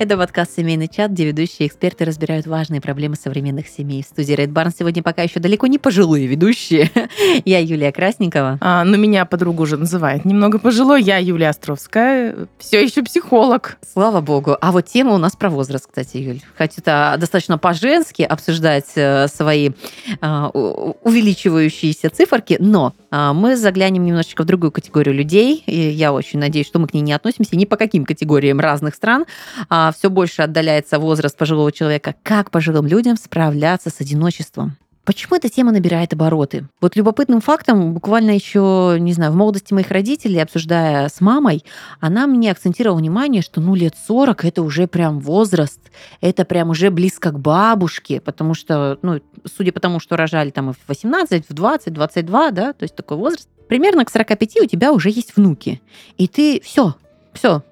Это подкаст «Семейный чат», где ведущие эксперты разбирают важные проблемы современных семей. В студии Red Barn сегодня пока еще далеко не пожилые ведущие. Я Юлия Красникова. А, но меня подруга уже называет немного пожилой. Я Юлия Островская, все еще психолог. Слава богу. А вот тема у нас про возраст, кстати, Юль. Хотя достаточно по-женски обсуждать э, свои э, увеличивающиеся циферки, но э, мы заглянем немножечко в другую категорию людей. И я очень надеюсь, что мы к ней не относимся ни по каким категориям разных стран. А все больше отдаляется возраст пожилого человека. Как пожилым людям справляться с одиночеством? Почему эта тема набирает обороты? Вот любопытным фактом, буквально еще, не знаю, в молодости моих родителей, обсуждая с мамой, она мне акцентировала внимание, что ну лет 40 это уже прям возраст, это прям уже близко к бабушке, потому что, ну, судя по тому, что рожали там и в 18, в 20, 22, да, то есть такой возраст, примерно к 45 у тебя уже есть внуки. И ты все, все,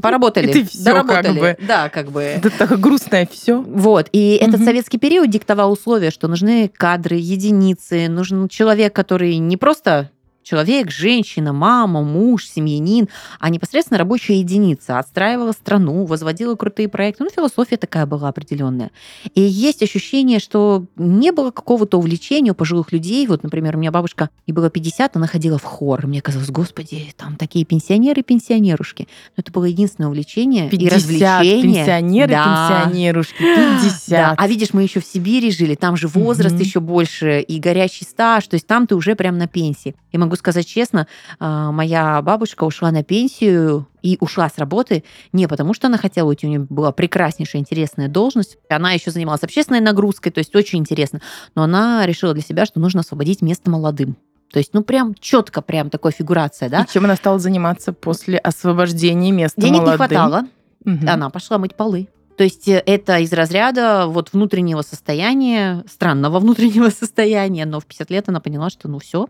поработали, ты все доработали. как бы. Да, как бы. Это такое грустное все. Вот. И Мгм. этот советский период диктовал условия, что нужны кадры, единицы, нужен человек, который не просто человек, женщина, мама, муж, семьянин, а непосредственно рабочая единица. Отстраивала страну, возводила крутые проекты. Ну, философия такая была определенная. И есть ощущение, что не было какого-то увлечения у пожилых людей. Вот, например, у меня бабушка, ей было 50, она ходила в хор. И Мне казалось, господи, там такие пенсионеры, пенсионерушки. Но это было единственное увлечение и 50 развлечение. пенсионеры, Да. пенсионерушки, 50. Да, а видишь, мы еще в Сибири жили, там же возраст Мгм. еще больше и горячий стаж, то есть там ты уже прям на пенсии. И могу сказать честно, а, моя бабушка ушла на пенсию и ушла с работы не потому, что она хотела уйти, у нее была прекраснейшая, интересная должность. Она еще занималась общественной нагрузкой, то есть очень интересно. Но она решила для себя, что нужно освободить место молодым. То есть, ну, прям четко, прям такой фигурация, да? И чем она стала заниматься после освобождения места Денег молодым? не хватало, Мгм. она пошла мыть полы. То есть э, это из разряда вот внутреннего состояния, странного внутреннего состояния, но в 50 лет она поняла, что ну все,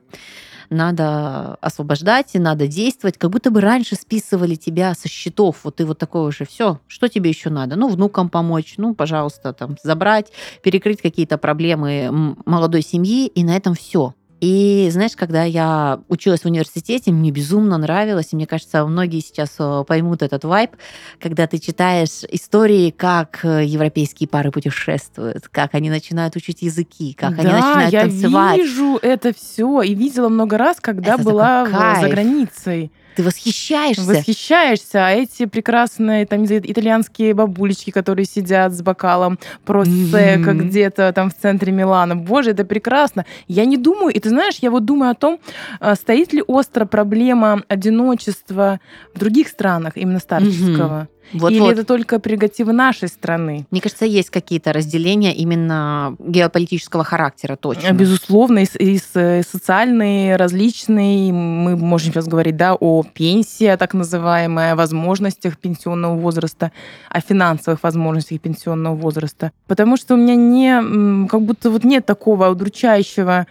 надо освобождать, и надо действовать, как будто бы раньше списывали тебя со счетов, вот ты вот такой уже, все, что тебе еще надо? Ну, внукам помочь, ну, пожалуйста, там, забрать, перекрыть какие-то проблемы молодой семьи, и на этом все. И знаешь, когда я училась в университете, мне безумно нравилось, и мне кажется, многие сейчас э, поймут этот вайб, когда ты читаешь истории, как э, европейские пары путешествуют, как они начинают учить языки, как они да, начинают я танцевать. вижу это все и видела много раз, когда Это была за границей. Ты восхищаешься. Восхищаешься, а эти прекрасные там итальянские бабулечки, которые сидят с бокалом просека Мгм. где-то там в центре Милана. Боже, это прекрасно. Я не думаю, и ты знаешь, я вот думаю о том, а, стоит ли остро проблема одиночества в других странах, именно старческого. Вот, Или вот. это только прерогатива нашей страны? Мне кажется, есть какие-то разделения именно геополитического характера, точно. Безусловно, и, и и социальные, различные. Мы можем сейчас говорить да, о пенсии, так называемой, о возможностях пенсионного возраста, о финансовых возможностях пенсионного возраста. Потому что у меня не, как будто вот нет такого удручающего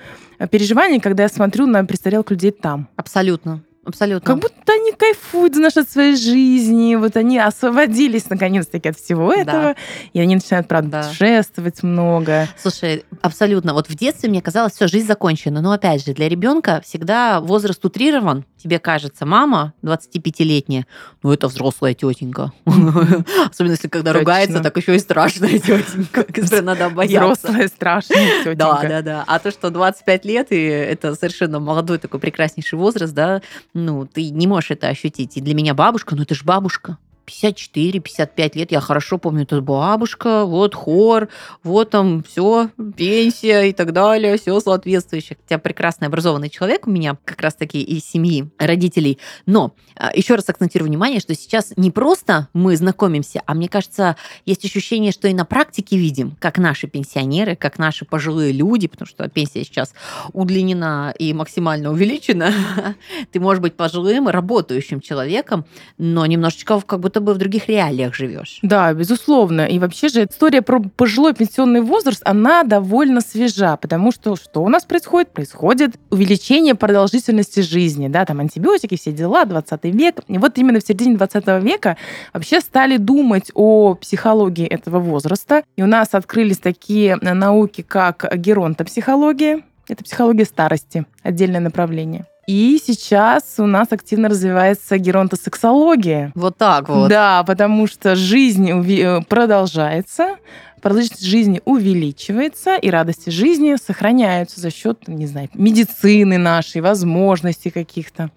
переживания, когда я смотрю на престарелых людей там. Абсолютно. Абсолютно. Как будто они кайфуют, знаешь, от своей жизни, вот они освободились наконец-таки от всего этого, и они начинают, правда, Да. путешествовать много. Слушай, абсолютно. Вот в детстве мне казалось, все, жизнь закончена. Но опять же, для ребенка всегда возраст утрирован. Тебе кажется, мама 25-летняя, ну это взрослая тетенька. Особенно если когда ругается, так еще и страшная тетенька, надо бояться. Взрослая, страшная тетенька. Да, да, да. А то, что 25 лет, и это совершенно молодой такой прекраснейший возраст, да, ну, ты не можешь это ощутить. И для меня бабушка, ну это же бабушка. 54-55 лет, я хорошо помню, это бабушка, вот хор, вот там все, пенсия и так далее, все соответствующее. Хотя прекрасный образованный человек у меня как раз-таки из семьи родителей. Но а, еще раз акцентирую внимание, что сейчас не просто мы знакомимся, а мне кажется, есть ощущение, что и на практике видим, как наши пенсионеры, как наши пожилые люди, потому что пенсия сейчас удлинена и максимально увеличена. Ты можешь быть пожилым, работающим человеком, но немножечко как будто бы в других реалиях живешь. Да, безусловно. И вообще же история про пожилой пенсионный возраст, она довольно свежа, потому что что у нас происходит? Происходит увеличение продолжительности жизни, да, там антибиотики, все дела, 20 век. И вот именно в середине 20 века вообще стали думать о психологии этого возраста. И у нас открылись такие науки, как геронтопсихология, это психология старости, отдельное направление. И сейчас у нас активно развивается геронтосексология. Вот так вот. Да, потому что жизнь э, продолжается, продолжительность жизни увеличивается, и радости жизни сохраняются за счет, не знаю, медицины нашей, возможностей каких-то.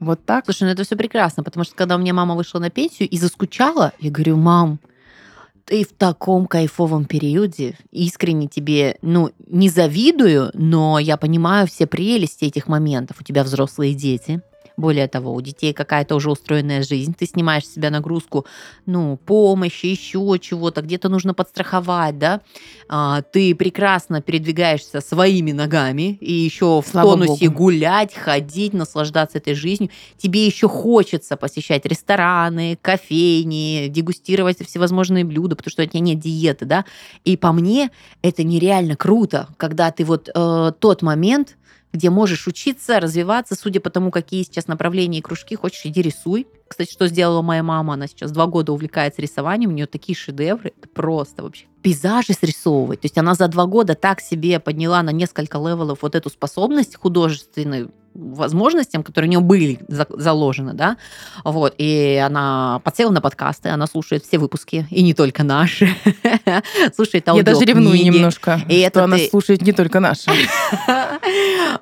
Вот так. Слушай, ну это все прекрасно, потому что когда у меня мама вышла на пенсию и заскучала, я говорю, мам, ты в таком кайфовом периоде, искренне тебе, ну, не завидую, но я понимаю все прелести этих моментов. У тебя взрослые дети, более того, у детей какая-то уже устроенная жизнь, ты снимаешь с себя нагрузку, ну, помощи, еще чего-то, где-то нужно подстраховать, да, а, ты прекрасно передвигаешься своими ногами и еще в Слава тонусе Богу. гулять, ходить, наслаждаться этой жизнью. Тебе еще хочется посещать рестораны, кофейни, дегустировать всевозможные блюда, потому что у тебя нет диеты, да. И по мне это нереально круто, когда ты вот э, тот момент, где можешь учиться, развиваться, судя по тому, какие сейчас направления и кружки, хочешь, иди рисуй. Кстати, что сделала моя мама? Она сейчас два года увлекается рисованием, у нее такие шедевры, это просто вообще. Пейзажи срисовывать. То есть она за два года так себе подняла на несколько level ов вот эту способность художественную возможностям, которые у нее были за- заложены, да, вот, и она подсела на подкасты, она слушает все выпуски, и не только наши, слушает Я даже ревную аудиокниги. немножко, И что это она ты- слушает не только наши.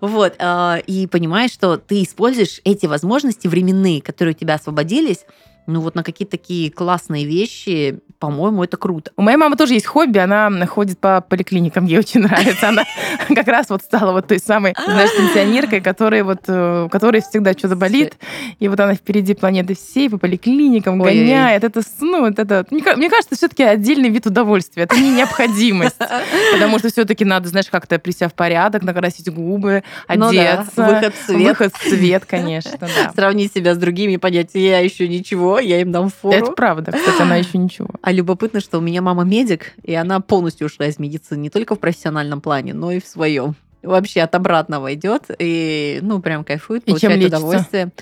Вот, а, и понимаешь, что ты используешь эти возможности временные, которые у тебя освободились, освободились, ну вот на какие-то такие классные вещи, по-моему, это круто. У моей мамы тоже есть хобби, она ходит по поликлиникам, ей очень нравится. Она как раз вот стала вот той самой, знаешь, пенсионеркой, которая вот, э, у которой всегда что-то болит, и вот она впереди планеты всей по поликлиникам гоняет. Это, с- ну, вот это, мне ка- мне кажется, все-таки отдельный вид удовольствия. Это не необходимость, потому что все-таки надо, знаешь, как-то прийти в порядок, накрасить губы, Ну одеться. выход в свет. Выход в свет, конечно. Сравнить себя с другими, понять, я еще ничего, я им дам фору. Это правда, кстати, она еще ничего. А любопытно, что у меня мама медик, и она полностью ушла из медицины не только в профессиональном плане, но и в своем. Вообще от обратного идет и, ну, прям кайфует, И получает удовольствие.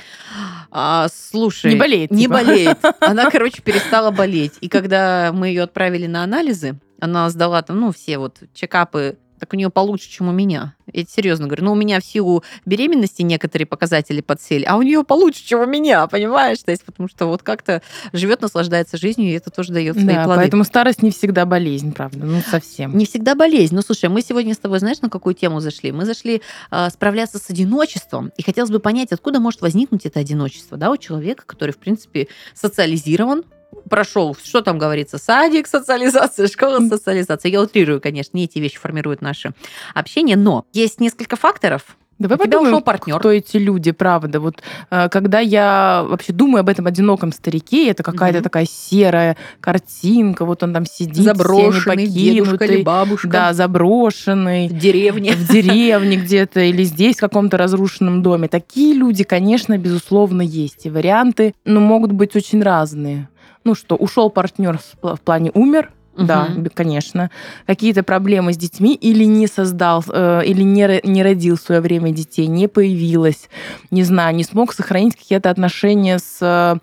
А, слушай, Не болеет, Не типа. болеет. Она, короче, перестала болеть. И когда мы ее отправили на анализы, она сдала там, ну, все вот чекапы, так у нее получше, чем у меня. Я серьезно говорю. Ну, у меня в силу беременности некоторые показатели подсели, а у нее получше, чем у меня, понимаешь? То есть, потому что вот как-то живет, наслаждается жизнью, и это тоже дает свои Да, плоды. поэтому старость не всегда болезнь, правда, ну совсем. Не всегда болезнь. Ну, слушай, мы сегодня с тобой, знаешь, на какую тему зашли? Мы зашли а, справляться с одиночеством, и хотелось бы понять, откуда может возникнуть это одиночество, да, у человека, который, в принципе, социализирован, прошел, что там говорится, садик, социализация, школа, социализация. Я утрирую, конечно, не эти вещи формируют наше общение, но есть несколько факторов. Давай У тебя подумаем, ушел партнер. кто эти люди, правда. Вот э, когда я вообще думаю об этом одиноком старике, это какая-то Мгм. такая серая картинка, вот он там сидит, Заброшенный дедушка или бабушка да, заброшенный. в деревне. в деревне где-то или здесь, в каком-то разрушенном доме. Такие люди, конечно, безусловно, есть. И варианты, ну, могут быть очень разные. Ну что, ушел партнер в пла- в плане умер, да, Мгм. б- конечно. Какие-то проблемы с детьми или не создал, э, или не, не родил в свое время детей, не появилось, не знаю, не смог сохранить какие-то отношения с, э,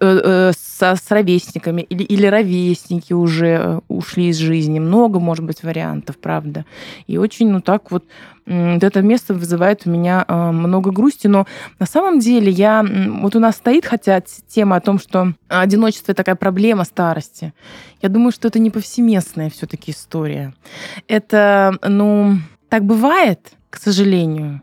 э, со, с ровесниками, или, или ровесники уже ушли из жизни. Много, может быть, вариантов, правда. И очень, ну так вот, вот это место вызывает у меня э, много грусти, но на самом деле я... Вот у нас стоит, хотя тема о том, что одиночество — такая проблема старости. Я думаю, что это не повсеместная все таки история. Это, ну, так бывает, к сожалению.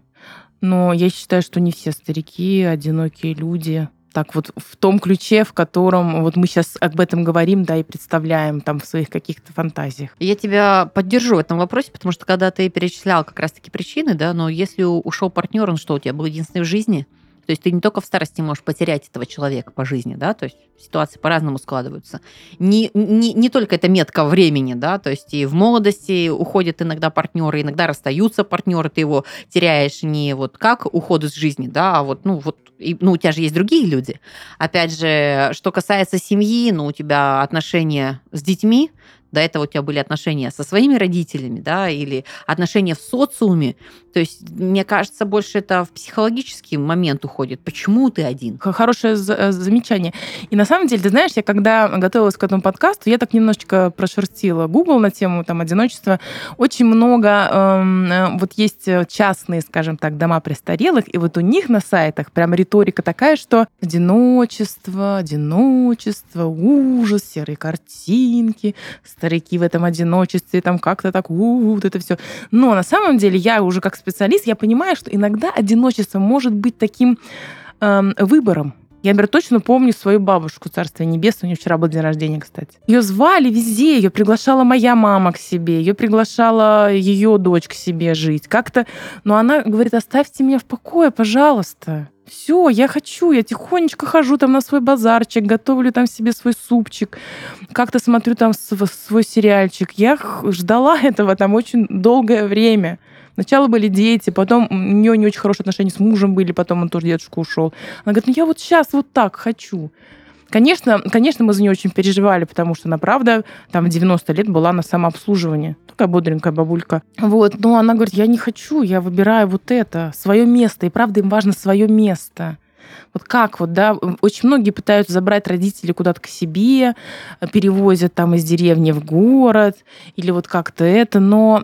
Но я считаю, что не все старики, одинокие люди, так вот в том ключе, в котором вот мы сейчас об этом говорим, да, и представляем там в своих каких-то фантазиях. Я тебя поддержу в этом вопросе, потому что когда ты перечислял как раз-таки причины, да, но если ушел партнер, он что, у тебя был единственный в жизни? То есть ты не только в старости можешь потерять этого человека по жизни, да, то есть ситуации по-разному складываются. Не, не, не только это метка времени, да, то есть и в молодости уходят иногда партнеры, иногда расстаются партнеры, ты его теряешь не вот как уход из жизни, да, а вот, ну, вот, и, ну, у тебя же есть другие люди. Опять же, что касается семьи, ну, у тебя отношения с детьми, До этого у тебя были отношения со своими родителями, да, или отношения в социуме. То есть, мне кажется, больше это в психологический момент уходит. Почему ты один? Хорошее э, замечание. И на самом деле, ты знаешь, я когда готовилась к этому подкасту, я так немножечко прошерстила Google на тему там одиночества. Очень много эм, э, вот есть частные, скажем так, дома престарелых, и вот у них на сайтах прям риторика такая, что одиночество, одиночество, ужас, серые картинки, старики в этом одиночестве, там как-то так, у, вот это все. Но на самом деле я уже как специалист, я понимаю, что иногда одиночество может быть таким эм, выбором. Я, например, точно помню свою бабушку, Царствие Небесное, у нее вчера был день рождения, кстати. Ее звали везде, ее приглашала моя мама к себе, ее приглашала ее дочь к себе жить. Как-то, но она говорит, оставьте меня в покое, пожалуйста. Все, я хочу, я тихонечко хожу там на свой базарчик, готовлю там себе свой супчик, как-то смотрю там свой сериальчик. Я ждала этого там очень долгое время. Сначала были дети, потом у нее не очень хорошие отношения с мужем были, потом он тоже дедушка ушел. Она говорит, ну я вот сейчас вот так хочу. Конечно, конечно, мы за нее очень переживали, потому что она, правда, там в 90 лет была на самообслуживании. Такая бодренькая бабулька. Вот, но она говорит, я не хочу, я выбираю вот это, свое место. И правда, им важно свое место. Вот как вот, да, очень многие пытаются забрать родителей куда-то к себе, перевозят там из деревни в город, или вот как-то это, но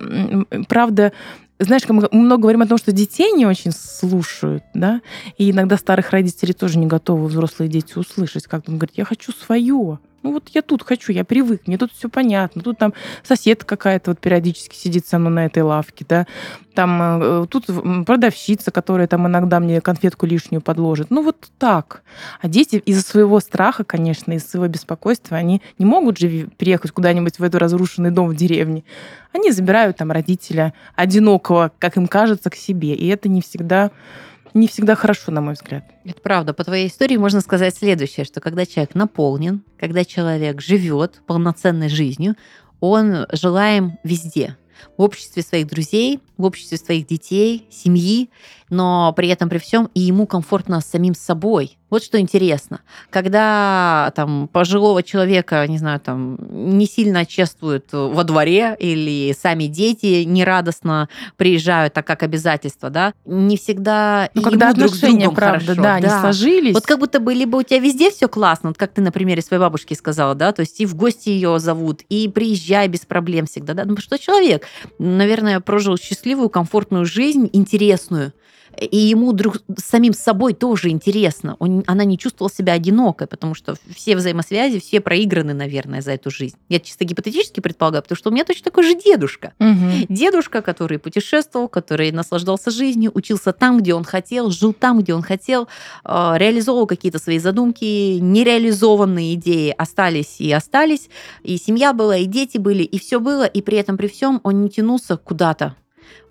правда, знаешь, мы много говорим о том, что детей не очень слушают, да, и иногда старых родителей тоже не готовы взрослые дети услышать, как он говорит, я хочу свое, ну вот я тут хочу, я привык, мне тут все понятно. Тут там сосед какая-то вот периодически сидит со мной на этой лавке, да. Там э, тут продавщица, которая там иногда мне конфетку лишнюю подложит. Ну вот так. А дети из-за своего страха, конечно, из-за своего беспокойства, они не могут же приехать куда-нибудь в эту разрушенный дом в деревне. Они забирают там родителя одинокого, как им кажется, к себе. И это не всегда не всегда хорошо, на мой взгляд. Это правда. По твоей истории можно сказать следующее, что когда человек наполнен, когда человек живет полноценной жизнью, он желаем везде. В обществе своих друзей, в обществе своих детей, семьи, но при этом при всем и ему комфортно с самим собой. Вот что интересно. Когда там пожилого человека, не знаю, там не сильно чествуют во дворе или сами дети нерадостно приезжают, так как обязательство, да, не всегда ну, когда друг отношения, правда, хорошо. да, да, не сложились. Вот как будто бы либо у тебя везде все классно, вот как ты на примере своей бабушки сказала, да, то есть и в гости ее зовут, и приезжай без проблем всегда, да, ну что человек, наверное, прожил счастливую, комфортную жизнь, интересную, и ему друг самим собой тоже интересно. Он, она не чувствовала себя одинокой, потому что все взаимосвязи, все проиграны, наверное, за эту жизнь. Я чисто гипотетически предполагаю, потому что у меня точно такой же дедушка. Угу. Дедушка, который путешествовал, который наслаждался жизнью, учился там, где он хотел, жил там, где он хотел, э, реализовывал какие-то свои задумки, нереализованные идеи остались и остались, и семья была, и дети были, и все было, и при этом при всем он не тянулся куда-то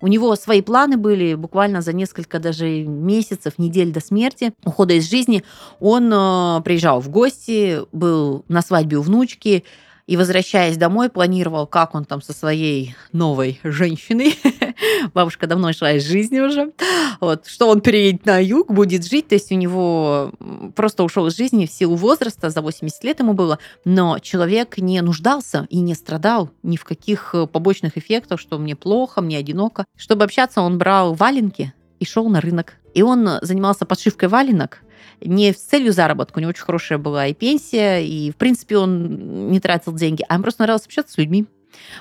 у него свои планы были буквально за несколько даже месяцев, недель до смерти, ухода из жизни. Он э, приезжал в гости, был на свадьбе у внучки, и, возвращаясь домой, планировал, как он там со своей новой женщиной, бабушка давно шла из жизни уже, вот, что он переедет на юг, будет жить, то есть у него просто ушел из жизни в силу возраста, за 80 лет ему было, но человек не нуждался и не страдал ни в каких э, побочных эффектах, что мне плохо, мне одиноко. Чтобы общаться, он брал валенки и шел на рынок. И он занимался подшивкой валенок, не с целью заработка, у него очень хорошая была и пенсия, и, в принципе, он не тратил деньги, а ему просто нравилось общаться с людьми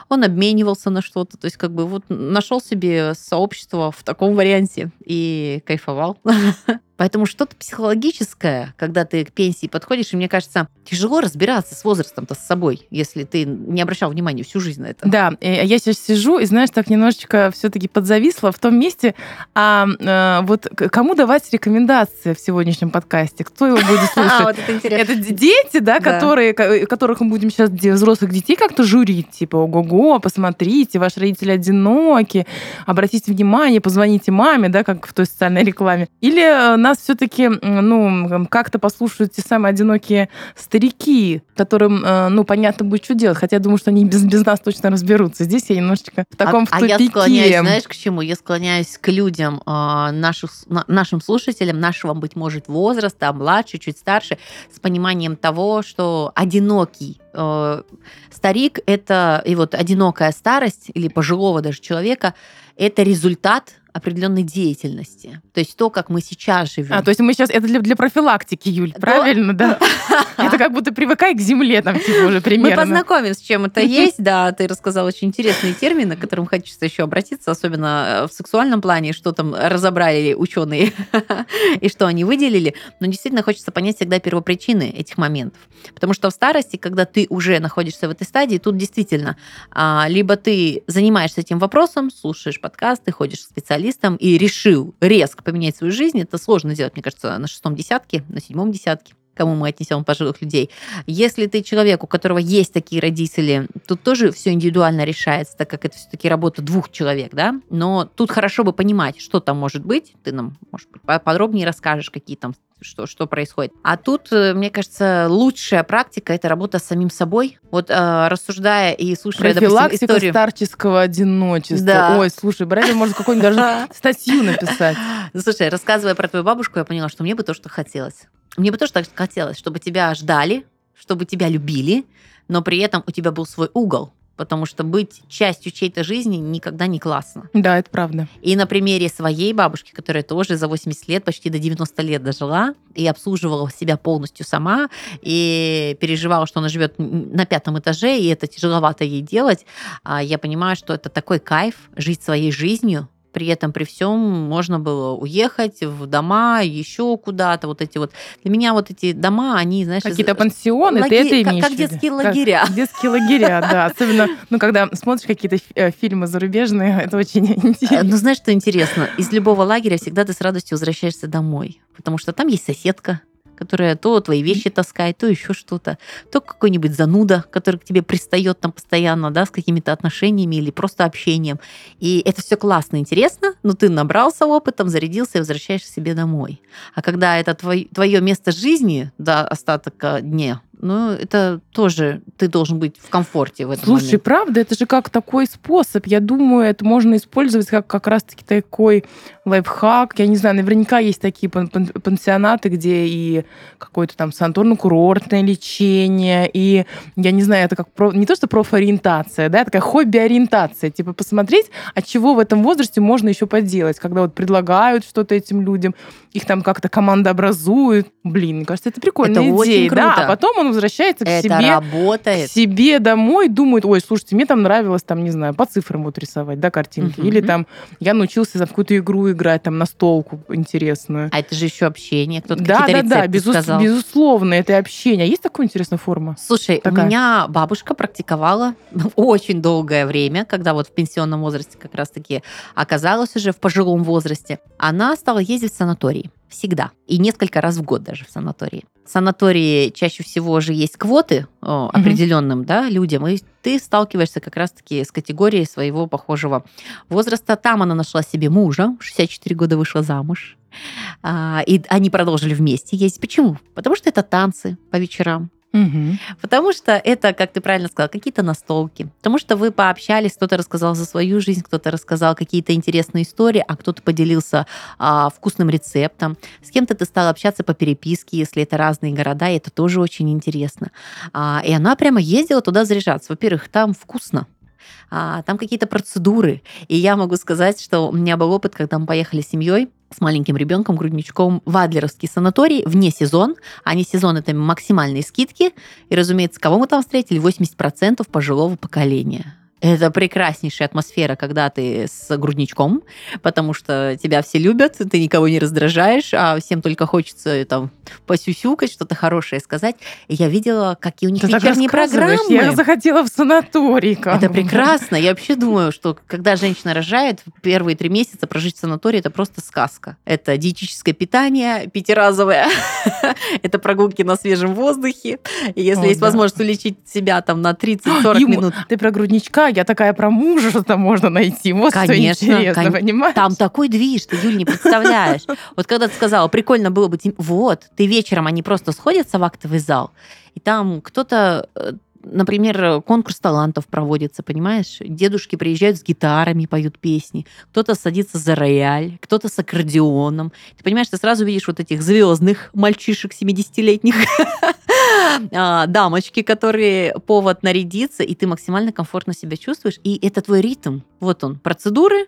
он обменивался на что-то, то есть как бы вот нашел себе сообщество в таком варианте и кайфовал. Поэтому что-то психологическое, когда ты к пенсии подходишь, и мне кажется, тяжело разбираться с возрастом-то с собой, если ты не обращал внимания всю жизнь на это. Да, я сейчас сижу и, знаешь, так немножечко все-таки подзависла в том месте, а, а вот кому давать рекомендации в сегодняшнем подкасте? Кто его будет слушать? А, вот это интересно. Это дети, да, которые, которых мы будем сейчас взрослых детей как-то журить, типа, ого-го, посмотрите, ваши родители одиноки, обратите внимание, позвоните маме, да, как в той социальной рекламе. Или нас все-таки, ну, как-то послушают те самые одинокие старики, которым, э, ну, понятно будет, что делать. Хотя я думаю, что они без, без нас точно разберутся. Здесь я немножечко в таком а, в тупике. А я склоняюсь, знаешь, к чему? Я склоняюсь к людям, э, наших, нашим слушателям, нашего, быть может, возраста, младше, чуть старше, с пониманием того, что одинокий э, старик – это, и вот одинокая старость или пожилого даже человека – это результат определенной деятельности. То есть то, как мы сейчас живем. А, то есть мы сейчас... Это для, для профилактики, Юль, правильно, да? Это как будто привыкай к земле там, типа, уже примерно. Мы познакомимся, с чем это есть. Да, ты рассказал очень интересные термины, к которым хочется еще обратиться, особенно э, в сексуальном плане, что там разобрали ученые и что они выделили. Но действительно хочется понять всегда первопричины этих моментов. Потому что в старости, когда ты уже находишься в этой стадии, тут действительно а, либо ты занимаешься этим вопросом, слушаешь подкасты, ходишь к специалисту, специалистом и решил резко поменять свою жизнь, это сложно сделать, мне кажется, на шестом десятке, на седьмом десятке кому мы отнесем пожилых людей. Если ты человек, у которого есть такие родители, тут тоже все индивидуально решается, так как это все-таки работа двух человек, да. Но тут хорошо бы понимать, что там может быть. Ты нам, может быть, подробнее расскажешь, какие там что, что происходит. А тут, э, мне кажется, лучшая практика это работа с самим собой. Вот э, рассуждая и слушая, допустим, историю... старческого одиночества. Да. Ой, слушай, Брэдли может какую-нибудь даже статью написать. Слушай, рассказывая про твою бабушку, я поняла, что мне бы то, что хотелось. Мне бы тоже так хотелось, чтобы тебя ждали, чтобы тебя любили, но при этом у тебя был свой угол, потому что быть частью чьей-то жизни никогда не классно. Да, это правда. И на примере своей бабушки, которая тоже за 80 лет, почти до 90 лет дожила, и обслуживала себя полностью сама, и переживала, что она живет на пятом этаже, и это тяжеловато ей делать, а я понимаю, что это такой кайф жить своей жизнью, при этом, при всем можно было уехать в дома, еще куда-то. Вот эти вот. Для меня вот эти дома, они, знаешь... Какие-то пансионы, лаги... ты это имеешь Как, как детские лагеря. Как детские лагеря, да. Особенно, ну, когда смотришь какие-то э, фильмы зарубежные, это очень интересно. Ну, знаешь, что интересно? Из любого лагеря всегда ты с радостью возвращаешься домой. Потому что там есть соседка, которая то твои вещи таскает, то еще что-то, то какой-нибудь зануда, который к тебе пристает там постоянно, да, с какими-то отношениями или просто общением. И это все классно, интересно, но ты набрался опытом, зарядился и возвращаешься себе домой. А когда это твой, твое место жизни, да, остаток дня, ну, это тоже ты должен быть в комфорте в этом Слушай, моменте. правда, это же как такой способ. Я думаю, это можно использовать как как раз-таки такой лайфхак. Я не знаю, наверняка есть такие пансионаты, где и какое-то там санаторно-курортное лечение, и, я не знаю, это как про... не то, что профориентация, да, такая хобби-ориентация. Типа посмотреть, от чего в этом возрасте можно еще поделать, когда вот предлагают что-то этим людям, их там как-то команда образует. Блин, мне кажется, это прикольная это идея. Да, а потом он возвращается к это себе. работает. К себе домой, думает, ой, слушайте, мне там нравилось, там, не знаю, по цифрам вот рисовать, да, картинки. Угу. Или там я научился за какую-то игру играть, там, на столку интересную. А это же еще общение, кто-то да, да, да, безус- сказал. безусловно, это общение. Есть такая интересная форма? Слушай, такая? у меня бабушка практиковала очень долгое время, когда вот в пенсионном возрасте как раз-таки оказалась уже в пожилом возрасте, она стала ездить в санаторий. Всегда. И несколько раз в год даже в санатории. В санатории чаще всего же есть квоты о, определенным угу. да, людям, и ты сталкиваешься как раз-таки с категорией своего похожего возраста. Там она нашла себе мужа, 64 года вышла замуж. А, и они продолжили вместе ездить. Почему? Потому что это танцы по вечерам. Угу. Потому что это, как ты правильно сказала, какие-то настолки. Потому что вы пообщались, кто-то рассказал за свою жизнь, кто-то рассказал какие-то интересные истории, а кто-то поделился а, вкусным рецептом. С кем-то ты стал общаться по переписке, если это разные города, и это тоже очень интересно. А, и она прямо ездила туда заряжаться. Во-первых, там вкусно а, там какие-то процедуры. И я могу сказать, что у меня был опыт, когда мы поехали с семьей с маленьким ребенком, грудничком в Адлеровский санаторий вне сезон. А не сезон это максимальные скидки. И, разумеется, кого мы там встретили? 80% пожилого поколения. Это прекраснейшая атмосфера, когда ты с грудничком, потому что тебя все любят, ты никого не раздражаешь, а всем только хочется там посюсюкать, что-то хорошее сказать. И я видела, какие у них ты вечерние программы. Я захотела в санаторий. Как это прекрасно. Я вообще думаю, что когда женщина рожает, первые три месяца прожить в санатории – это просто сказка. Это диетическое питание пятиразовое, это прогулки на свежем воздухе. Если есть возможность улечить себя там на 30-40 минут. Ты про грудничка я такая про мужа что-то можно найти. Вот Конечно, что интересно, кон- понимаешь? Там такой движ, ты, Юль, не представляешь. Вот когда ты сказала, прикольно было бы... Вот, ты вечером, они просто сходятся в актовый зал, и там кто-то э, Например, конкурс талантов проводится, понимаешь? Дедушки приезжают с гитарами, поют песни. Кто-то садится за рояль, кто-то с аккордеоном. Ты понимаешь, ты сразу видишь вот этих звездных мальчишек 70-летних, а, дамочки, которые повод нарядиться, и ты максимально комфортно себя чувствуешь. И это твой ритм. Вот он, процедуры,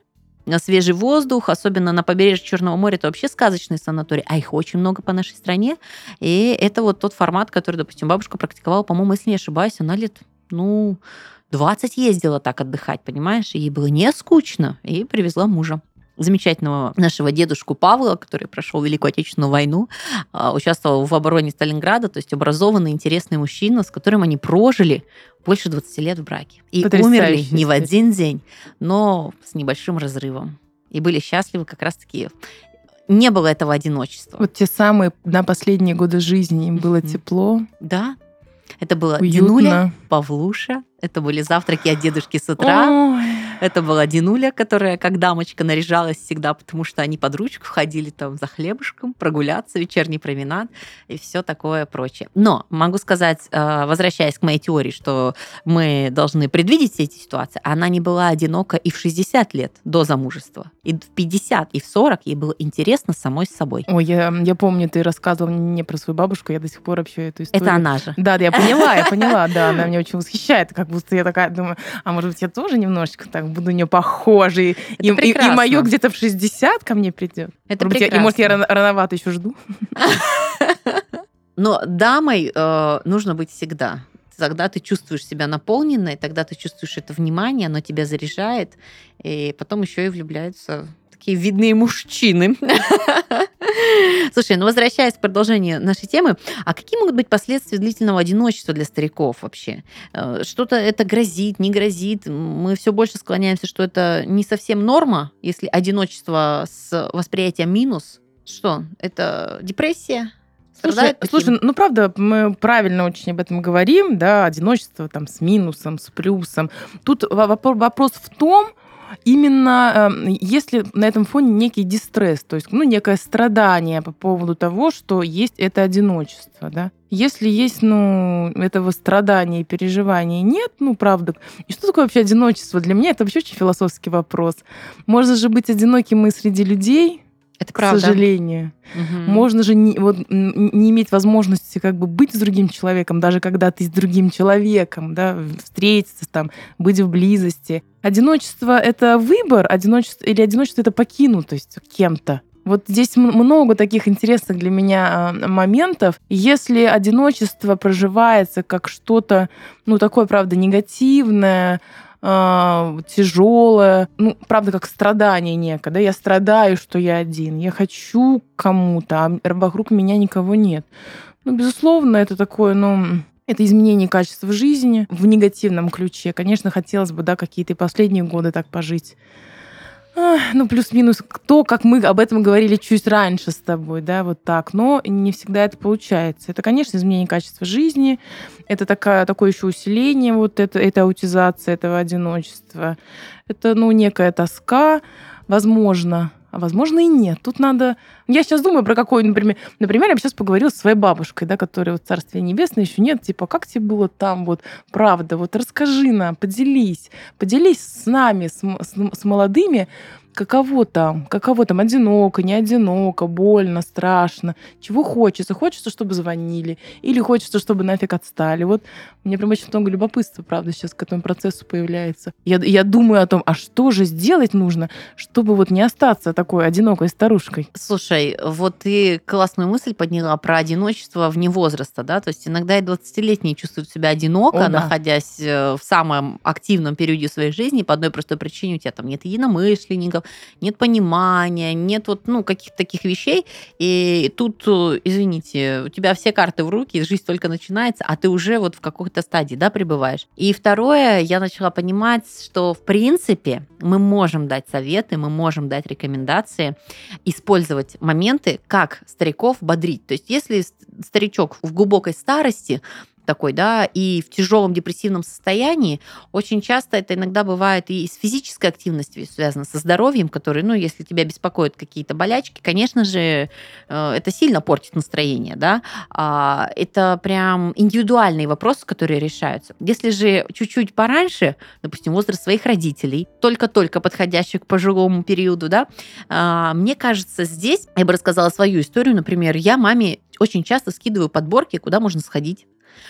свежий воздух, особенно на побережье Черного моря, это вообще сказочный санаторий, а их очень много по нашей стране. И это вот тот формат, который, допустим, бабушка практиковала, по-моему, если не ошибаюсь, она лет, ну, 20 ездила так отдыхать, понимаешь, и ей было не скучно, и привезла мужа замечательного нашего дедушку Павла, который прошел Великую Отечественную войну, а, участвовал в обороне Сталинграда, то есть образованный, интересный мужчина, с которым они прожили больше 20 лет в браке. И умерли не в один день, но с небольшим разрывом. И были счастливы как раз-таки. Не было этого одиночества. Вот те самые на последние годы жизни им было Мгм. тепло, Да, это было Динуля, уютно. Павлуша, это были завтраки от дедушки с утра, Ой. Это была Динуля, которая как дамочка наряжалась всегда, потому что они под ручку ходили там за хлебушком, прогуляться, вечерний променад и все такое прочее. Но могу сказать, э, возвращаясь к моей теории, что мы должны предвидеть все эти ситуации, она не была одинока и в 60 лет до замужества, и в 50, и в 40 ей было интересно самой с собой. Ой, я, я помню, ты рассказывал мне про свою бабушку, я до сих пор вообще эту историю... Это она же. Да, да, я поняла, я поняла, да, она меня очень восхищает, как будто я такая думаю, а может быть, я тоже немножечко так буду нее похожа, и, и, и, прекрасно. мое где-то в 60 ко мне придет. Это может быть, я, и может, я прекрасно. рано- рановато еще жду. Но дамой э, нужно быть всегда. Тогда ты чувствуешь себя наполненной, тогда ты чувствуешь это внимание, оно тебя заряжает, и потом еще и влюбляются такие видные мужчины. Слушай, ну возвращаясь к продолжению нашей темы, а какие могут быть последствия длительного одиночества для стариков вообще? Э, Что-то это грозит, не грозит? Мы все больше склоняемся, что это не совсем норма, если одиночество с восприятием минус. Что? Это депрессия? Слушай, слушай, ну правда, мы правильно очень об этом говорим, да, одиночество там с минусом, с плюсом. Тут вопрос в том, именно э, если на этом фоне некий дистресс, то есть ну, некое страдание по поводу того, что есть это одиночество, да. Если есть, ну, этого страдания и переживания нет, ну, правда. И что такое вообще одиночество? Для меня это вообще очень философский вопрос. Можно же быть одиноким и среди людей, Это к правда. сожалению. Мгм. Можно же не, вот, не иметь возможности как бы быть с другим человеком, даже когда ты с другим человеком, да, встретиться, там, быть в близости. Одиночество — это выбор, одиночество или одиночество — это покинутость кем-то. Вот здесь много таких интересных для меня а, моментов. Если одиночество проживается как что-то, ну, такое, правда, негативное, тяжелое, ну, правда, как страдание некое, да, я страдаю, что я один, я хочу кому-то, а вокруг меня никого нет. Ну, безусловно, это такое, ну, это изменение качества жизни в негативном ключе. Конечно, хотелось бы, да, какие-то последние годы так пожить. Ну, плюс-минус то, как мы об этом говорили чуть раньше с тобой, да, вот так. Но не всегда это получается. Это, конечно, изменение качества жизни, это такая, такое еще усиление вот это, этой аутизации, этого одиночества. Это, ну, некая тоска, возможно, а возможно и нет. Тут надо... Я сейчас думаю про какой, например... Например, я сейчас поговорила со своей бабушкой, да, которая вот Царствие Небесное еще нет. Типа, как тебе было там, вот, правда, вот расскажи нам, поделись. Поделись с нами, с, с с молодыми, каково там, каково там, одиноко, не одиноко, больно, страшно, чего хочется. Хочется, чтобы звонили, или хочется, чтобы нафиг отстали. Вот мне прям очень много любопытства, правда, сейчас к этому процессу появляется. Я, я думаю о том, а что же сделать нужно, чтобы вот не остаться такой одинокой старушкой. Слушай, вот ты классную мысль подняла про одиночество вне возраста, да, то есть иногда и 20-летние чувствуют себя одиноко, О, да. находясь э, в самом активном периоде своей жизни, по одной простой причине у тебя там нет единомышленников, нет понимания, нет вот, ну, каких-то таких вещей, и тут, э, извините, у тебя все карты в руки, жизнь только начинается, а ты уже вот в какой-то стадии, да, пребываешь. И второе, я начала понимать, что, в принципе, мы можем дать советы, мы можем дать рекомендации, использовать моменты, как стариков бодрить. То есть если ст- старичок в глубокой старости, такой, да, и в тяжелом депрессивном состоянии очень часто это иногда бывает и с физической активностью связано, со здоровьем, который, ну, если тебя беспокоят какие-то болячки, конечно же, э, это сильно портит настроение, да, а, это прям индивидуальные вопросы, которые решаются. Если же чуть-чуть пораньше, допустим, возраст своих родителей, только-только подходящий к пожилому периоду, да, а, мне кажется, здесь, я бы рассказала свою историю, например, я маме очень часто скидываю подборки, куда можно сходить,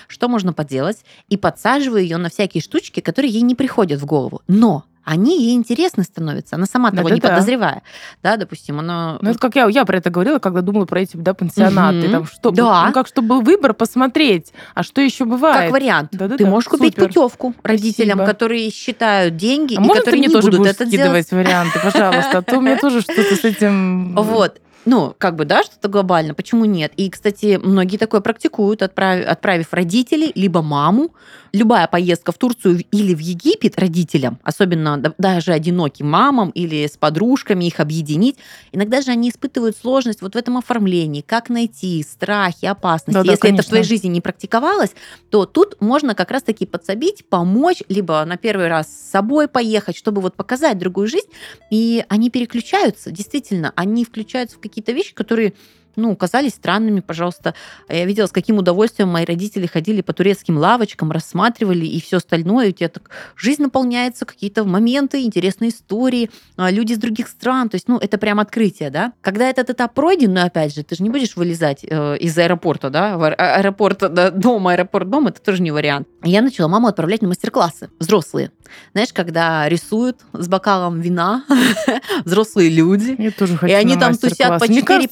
что можно поделать, и подсаживаю ее на всякие штучки, которые ей не приходят в голову. Но они ей интересны становятся, она сама того Это не да. подозревая. Да, допустим, она... Ну, это как я, я про это говорила, когда думала про эти да, пансионаты. Мгм. Там, что, Да. Ну, как чтобы был выбор посмотреть, а что еще бывает. Как вариант. Да-да-да, Ты можешь купить супер. путевку родителям, Спасибо. которые считают деньги А и можно ты которые мне не тоже будут будешь это делать. варианты, пожалуйста? А то у меня тоже что-то с этим... Вот. Ну, как бы, да, что-то глобально, почему нет? И, кстати, многие такое практикуют, отправив, отправив родителей, либо маму. Любая поездка в Турцию или в Египет родителям, особенно да- даже одиноким мамам или с подружками, их объединить, иногда же они испытывают сложность вот в этом оформлении, как найти страхи, опасности. Да-да, Если это в твоей конечно. жизни не практиковалось, то тут можно как раз-таки подсобить, помочь, либо на первый раз с собой поехать, чтобы вот показать другую жизнь, и они переключаются, действительно, они включаются в какие-то вещи, которые ну, казались странными, пожалуйста. Я видела, с каким удовольствием мои родители ходили по турецким лавочкам, рассматривали и все остальное. У тебя так жизнь наполняется, какие-то моменты, интересные истории, а, люди из других стран. То есть, ну, это прям открытие, да. Когда этот этап пройден, ну, опять же, ты же не будешь вылезать э, из аэропорта, да, аэ- аэропорт да, дом, аэропорт дом, это тоже не вариант. И Я начала маму отправлять на мастер-классы взрослые. Знаешь, когда рисуют с бокалом вина взрослые люди, хочу они там тусят по Мне 4,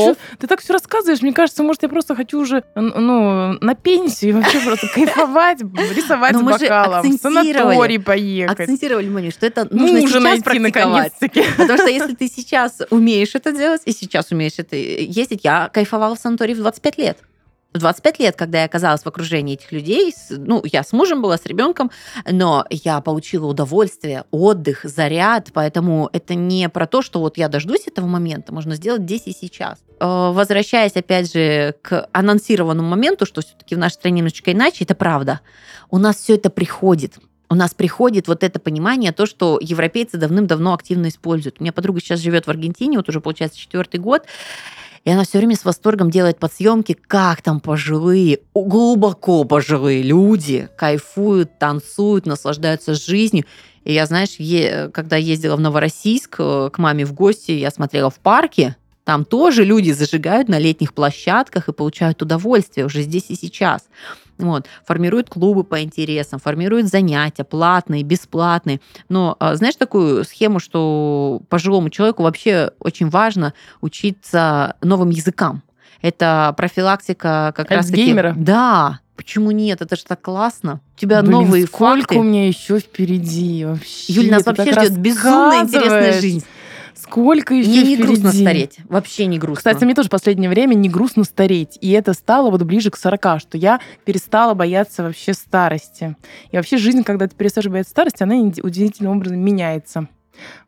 кажется, по может 5 быть, я часов. хочу... Ты так все рассказываешь, мне кажется, может, я просто хочу уже ну, на пенсию и вообще просто кайфовать, рисовать с бокалом, в санаторий поехать. Акцентировали внимание, что это нужно сейчас практиковать. Потому что если ты сейчас умеешь это делать, и сейчас умеешь это ездить, я кайфовала в санатории в 25 лет. В 25 лет, когда я оказалась в окружении этих людей, ну, я с мужем была, с ребенком, но я получила удовольствие, отдых, заряд, поэтому это не про то, что вот я дождусь этого момента, можно сделать здесь и сейчас. Э, Возвращаясь, опять же, к анонсированному моменту, что все-таки в нашей стране немножечко иначе, это правда. У нас все это приходит. У нас приходит вот это понимание, то, что европейцы давным-давно активно используют. У меня подруга сейчас живет в Аргентине, вот уже, получается, четвертый год, и она все время с восторгом делает подсъемки, как там пожилые, глубоко пожилые люди кайфуют, танцуют, наслаждаются жизнью. И я, знаешь, е- когда ездила в Новороссийск э, к маме в гости, я смотрела в парке, там тоже люди зажигают на летних площадках и получают удовольствие уже здесь и сейчас. Вот. Формируют клубы по интересам, формируют занятия платные, бесплатные. Но а, знаешь такую схему, что пожилому человеку вообще очень важно учиться новым языкам. Это профилактика как раз таки... Да. Почему нет? Это же так классно. У тебя Блин, новые сколько факты. у меня еще впереди вообще. Юль, нас Ты вообще ждет безумно интересная жизнь. Сколько еще Мне не впереди. грустно стареть. Вообще не грустно. Кстати, мне тоже в последнее время не грустно стареть. И это стало вот ближе к 40, что я перестала бояться вообще старости. И вообще жизнь, когда ты перестаешь бояться старости, она удивительным образом меняется.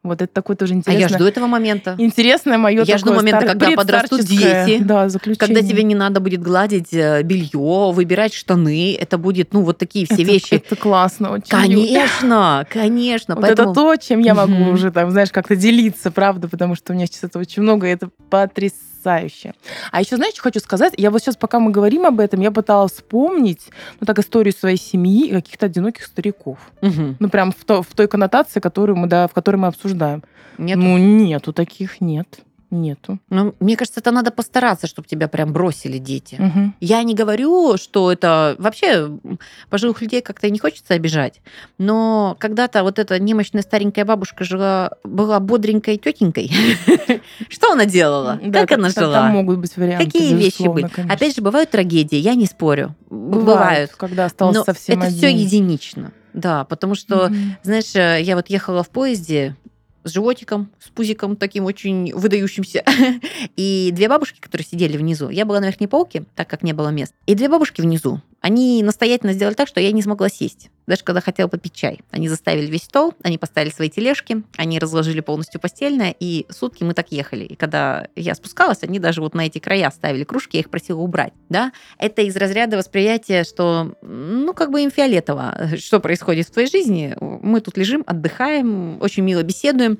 Вот это такое тоже а интересное. я жду этого момента. Интересное мое Я жду момента, когда подрастут дети, Да, заключение. Когда тебе не надо будет гладить э, белье, выбирать штаны, это будет, ну, вот такие все это, вещи. Это классно очень. Конечно, конечно. Вот поэтому... это то, чем я могу Мгм. уже, там, знаешь, как-то делиться, правда, потому что у меня сейчас это очень много, и это потрясающе. А еще, знаешь, что хочу сказать? Я вот сейчас, пока мы говорим об этом, я пыталась вспомнить, ну, так, историю своей семьи и каких-то одиноких стариков. Мгм. Ну, прям в, то- в той коннотации, которую мы, да, в которой мы обсуждаем. Нет. Ну, нету таких, нет. Нету. Ну, мне кажется, это надо постараться, чтобы тебя прям бросили дети. Мгм. Я не говорю, что это вообще пожилых людей как-то не хочется обижать, но когда-то вот эта немощная старенькая бабушка жила, была бодренькой тетенькой. Что она делала? Как она жила? Там могут быть варианты, Какие вещи были? Опять же, бывают трагедии, я не спорю. Бывают. когда остался совсем это один. все единично. Да, потому что. Знаешь, э, я вот ехала в поезде с животиком, с пузиком таким очень выдающимся. И две бабушки, которые сидели внизу. Я была на верхней полке, так как не было мест. И две бабушки внизу. Они настоятельно сделали так, что я не смогла сесть. Даже когда хотела попить чай. Они заставили весь стол, они поставили свои тележки, они разложили полностью постельное, и сутки мы так ехали. И когда я спускалась, они даже вот на эти края ставили кружки, я их просила убрать. Да? Это из разряда восприятия, что, ну, как бы им фиолетово, что происходит в твоей жизни. Мы тут лежим, отдыхаем, очень мило беседуем.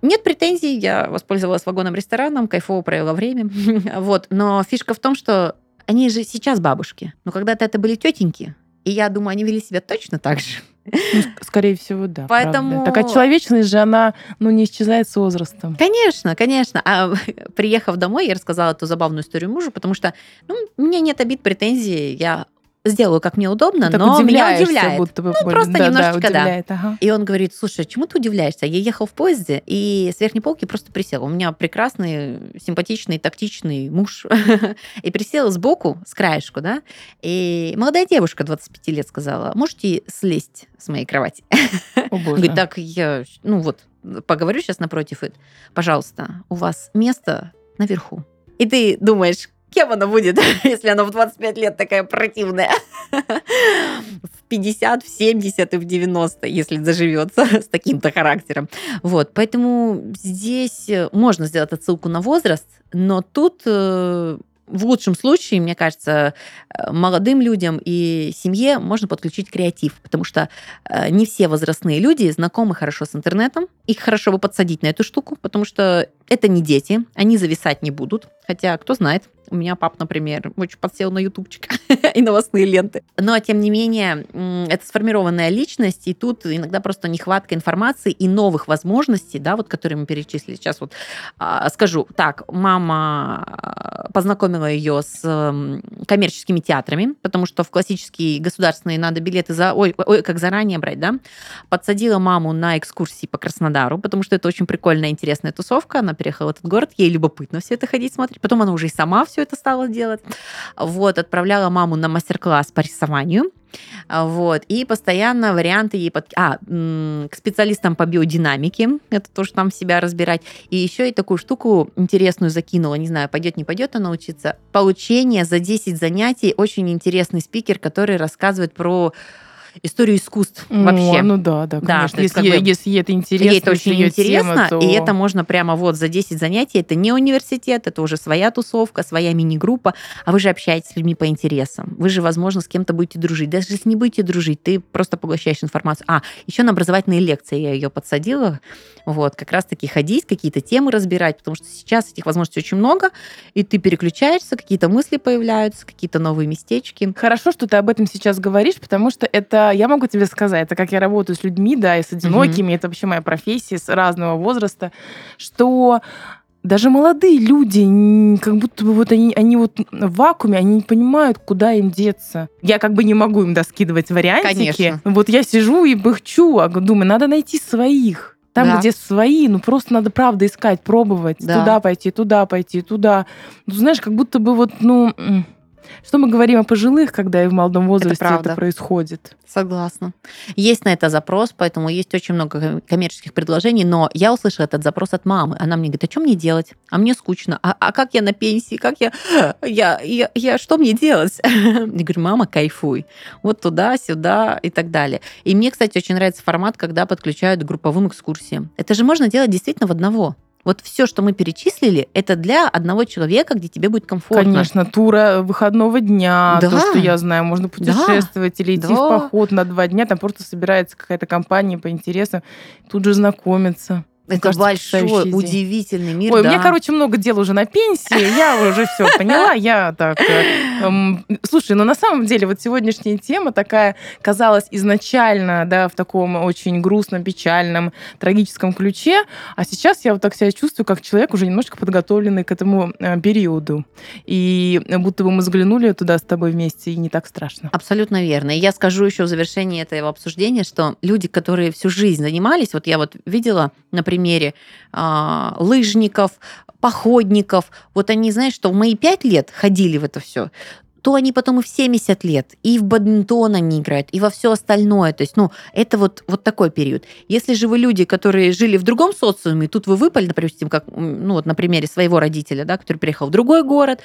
Нет претензий, я воспользовалась вагоном-рестораном, кайфово провела время. вот. Но фишка в том, что они же сейчас бабушки. Но когда-то это были тетеньки. И я думаю, они вели себя точно так же. Ну, скорее всего, да. Поэтому... Правда. Такая человечность же, она ну, не исчезает с возрастом. Конечно, конечно. А приехав домой, я рассказала эту забавную историю мужу, потому что ну, у меня нет обид, претензий. Я сделаю, как мне удобно, так но меня удивляет. Будто бы ну, просто да, немножечко, да. Удивляет, ага. И он говорит, слушай, чему ты удивляешься? Я ехал в поезде и с верхней полки просто присел. У меня прекрасный, симпатичный, тактичный муж. и присел сбоку, с краешку, да, и молодая девушка 25 лет сказала, можете слезть с моей кровати? О, боже. Говорит, так я, ну вот, поговорю сейчас напротив, пожалуйста, у вас место наверху. И ты думаешь, Кем она будет, если она в 25 лет такая противная? В 50, в 70 и в 90, если заживется с таким-то характером. Вот, поэтому здесь можно сделать отсылку на возраст, но тут э, в лучшем случае, мне кажется, э, молодым людям и семье можно подключить креатив, потому что э, не все возрастные люди знакомы хорошо с интернетом. Их хорошо бы подсадить на эту штуку, потому что это не дети, они зависать не будут. Хотя, кто знает, у меня пап, например, очень подсел на ютубчик и новостные ленты. Но, тем не менее, это сформированная личность, и тут иногда просто нехватка информации и новых возможностей, да, вот которые мы перечислили. Сейчас вот а, скажу. Так, мама а, познакомила ее с коммерческими театрами, потому что в классические государственные надо билеты за... Ой, ой, как заранее брать, да? Подсадила маму на экскурсии по Краснодару, потому что это очень прикольная, интересная тусовка. Она переехала в этот город, ей любопытно все это ходить смотреть. Потом она уже и сама все это стала делать. Вот, отправляла маму на мастер-класс по рисованию. Вот. И постоянно варианты ей под... А, к специалистам по биодинамике. Это тоже там себя разбирать. И еще и такую штуку интересную закинула. Не знаю, пойдет, не пойдет она учиться. Получение за 10 занятий. Очень интересный спикер, который рассказывает про историю искусств вообще. Ну да, да, конечно. Да, если, как бы, если ей это интересно, ей это очень интересно, тема, то... и это можно прямо вот за 10 занятий, это не университет, это уже своя тусовка, своя мини-группа, а вы же общаетесь с людьми по интересам. Вы же, возможно, с кем-то будете дружить. Даже если не будете дружить, ты просто поглощаешь информацию. А, еще на образовательные лекции я ее подсадила, вот, как раз-таки ходить, какие-то темы разбирать, потому что сейчас этих возможностей очень много, и ты переключаешься, какие-то мысли появляются, какие-то новые местечки. Хорошо, что ты об этом сейчас говоришь, потому что это я могу тебе сказать, это как я работаю с людьми, да, и с одинокими, mm-hmm. это вообще моя профессия с разного возраста, что даже молодые люди, как будто бы вот они, они вот в вакууме, они не понимают, куда им деться. Я как бы не могу им доскидывать вариантики. Конечно. Вот я сижу и бахчу, а думаю, надо найти своих. Там, да. где свои, ну просто надо правда искать, пробовать, да. туда пойти, туда пойти, туда. Ну, знаешь, как будто бы вот, ну, что мы говорим о пожилых, когда и в молодом возрасте это, это происходит? Согласна. Есть на это запрос, поэтому есть очень много коммерческих предложений, но я услышала этот запрос от мамы. Она мне говорит, а что мне делать? А мне скучно. А, а как я на пенсии? Как я, я, я, я... Что мне делать? Я говорю, мама, кайфуй. Вот туда, сюда и так далее. И мне, кстати, очень нравится формат, когда подключают к групповым экскурсиям. Это же можно делать действительно в одного. Вот все, что мы перечислили, это для одного человека, где тебе будет комфортно. Конечно, тура выходного дня, да. то, что я знаю, можно путешествовать да. или идти да. в поход на два дня, там просто собирается какая-то компания по интересам, тут же знакомиться. Это кажется, большой, удивительный мир. Ой, да. у меня, короче, много дел уже на пенсии. Я уже все поняла. Я так... Э, эм, слушай, ну на самом деле вот сегодняшняя тема такая казалась изначально, да, в таком очень грустном, печальном, трагическом ключе, а сейчас я вот так себя чувствую, как человек уже немножко подготовленный к этому э, периоду. И будто бы мы взглянули туда с тобой вместе, и не так страшно. Абсолютно верно. И я скажу еще в завершении этого обсуждения, что люди, которые всю жизнь занимались, вот я вот видела, например, примере а, лыжников, походников. Вот они, знаешь, что в мои пять лет ходили в это все то они потом и в 70 лет, и в бадминтон они играют, и во все остальное. То есть, ну, это вот, вот такой период. Если же вы люди, которые жили в другом социуме, тут вы выпали, например, как, ну, вот на примере своего родителя, да, который приехал в другой город,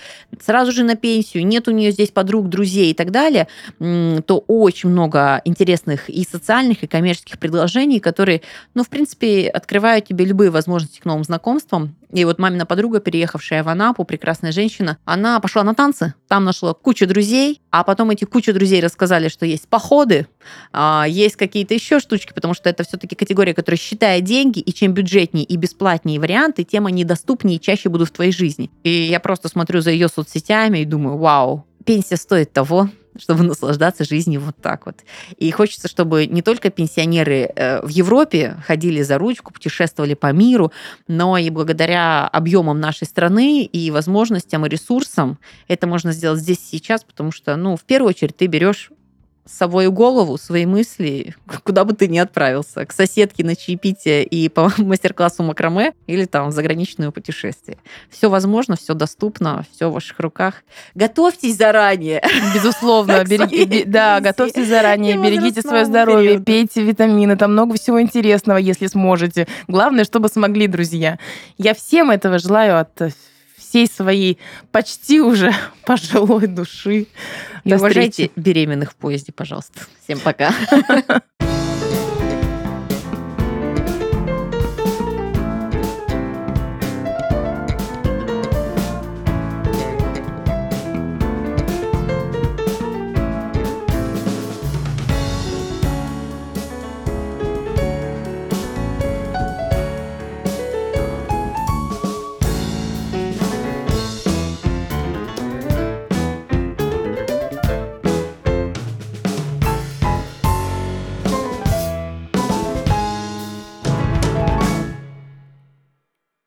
сразу же на пенсию, нет у нее здесь подруг, друзей и так далее, то очень много интересных и социальных, и коммерческих предложений, которые, ну, в принципе, открывают тебе любые возможности к новым знакомствам. И вот мамина подруга, переехавшая в Анапу, прекрасная женщина, она пошла на танцы, там нашла кучу друзей, а потом эти кучу друзей рассказали, что есть походы, а, есть какие-то еще штучки, потому что это все-таки категория, которая считает деньги, и чем бюджетнее и бесплатнее варианты, тем они доступнее и чаще будут в твоей жизни. И я просто смотрю за ее соцсетями и думаю, вау, пенсия стоит того, чтобы наслаждаться жизнью вот так вот. И хочется, чтобы не только пенсионеры э, в Европе ходили за ручку, путешествовали по миру, но и благодаря объемам нашей страны и возможностям и ресурсам это можно сделать здесь сейчас, потому что, ну, в первую очередь ты берешь свою голову, свои мысли, куда бы ты ни отправился, к соседке на чаепитие и по мастер-классу макраме или там в заграничное путешествие. Все возможно, все доступно, все в ваших руках. Готовьтесь заранее. Безусловно, береги, да, готовьтесь заранее, берегите свое здоровье, пейте витамины, там много всего интересного, если сможете. Главное, чтобы смогли, друзья. Я всем этого желаю от всей своей почти уже пожилой души. И уважайте беременных в поезде, пожалуйста. Всем пока.